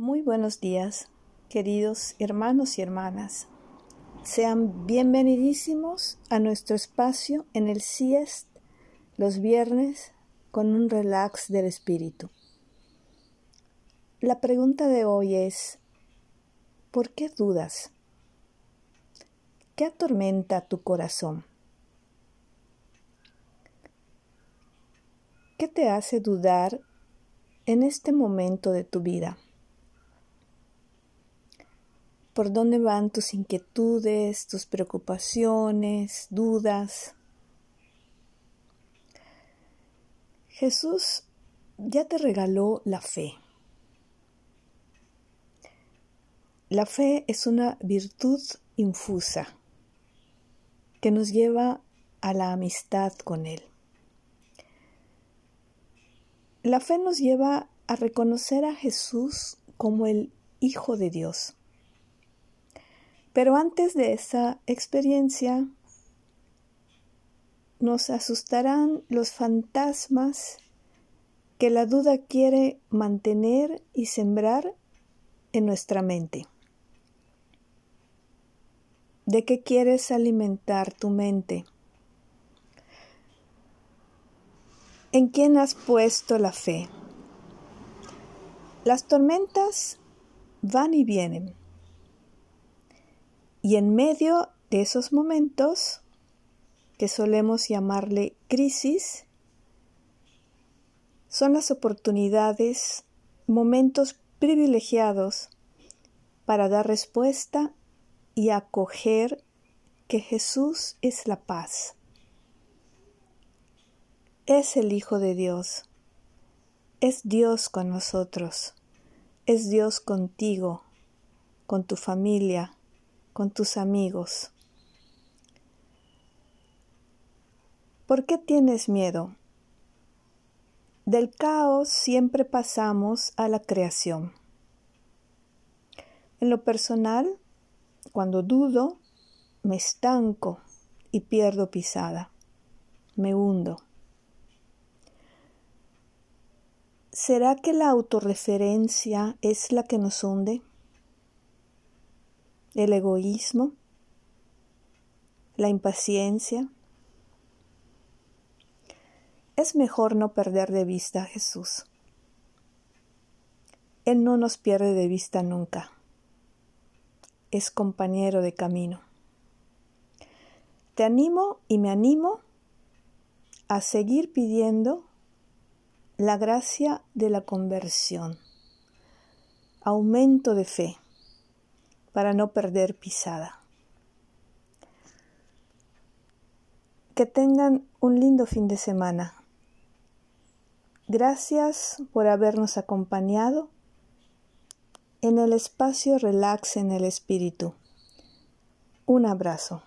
Muy buenos días, queridos hermanos y hermanas. Sean bienvenidísimos a nuestro espacio en el CIEST los viernes con un relax del espíritu. La pregunta de hoy es, ¿por qué dudas? ¿Qué atormenta tu corazón? ¿Qué te hace dudar en este momento de tu vida? ¿Por dónde van tus inquietudes, tus preocupaciones, dudas? Jesús ya te regaló la fe. La fe es una virtud infusa que nos lleva a la amistad con Él. La fe nos lleva a reconocer a Jesús como el Hijo de Dios. Pero antes de esa experiencia, nos asustarán los fantasmas que la duda quiere mantener y sembrar en nuestra mente. ¿De qué quieres alimentar tu mente? ¿En quién has puesto la fe? Las tormentas van y vienen. Y en medio de esos momentos, que solemos llamarle crisis, son las oportunidades, momentos privilegiados para dar respuesta y acoger que Jesús es la paz es el Hijo de Dios. Es Dios con nosotros. Es Dios contigo, con tu familia, con tus amigos. ¿Por qué tienes miedo? Del caos siempre pasamos a la creación. En lo personal, cuando dudo, me estanco y pierdo pisada. Me hundo. ¿Será que la autorreferencia es la que nos hunde? ¿El egoísmo? ¿La impaciencia? Es mejor no perder de vista a Jesús. Él no nos pierde de vista nunca. Es compañero de camino. Te animo y me animo a seguir pidiendo la gracia de la conversión, aumento de fe para no perder pisada. Que tengan un lindo fin de semana. Gracias por habernos acompañado en el espacio Relax en el Espíritu. Un abrazo.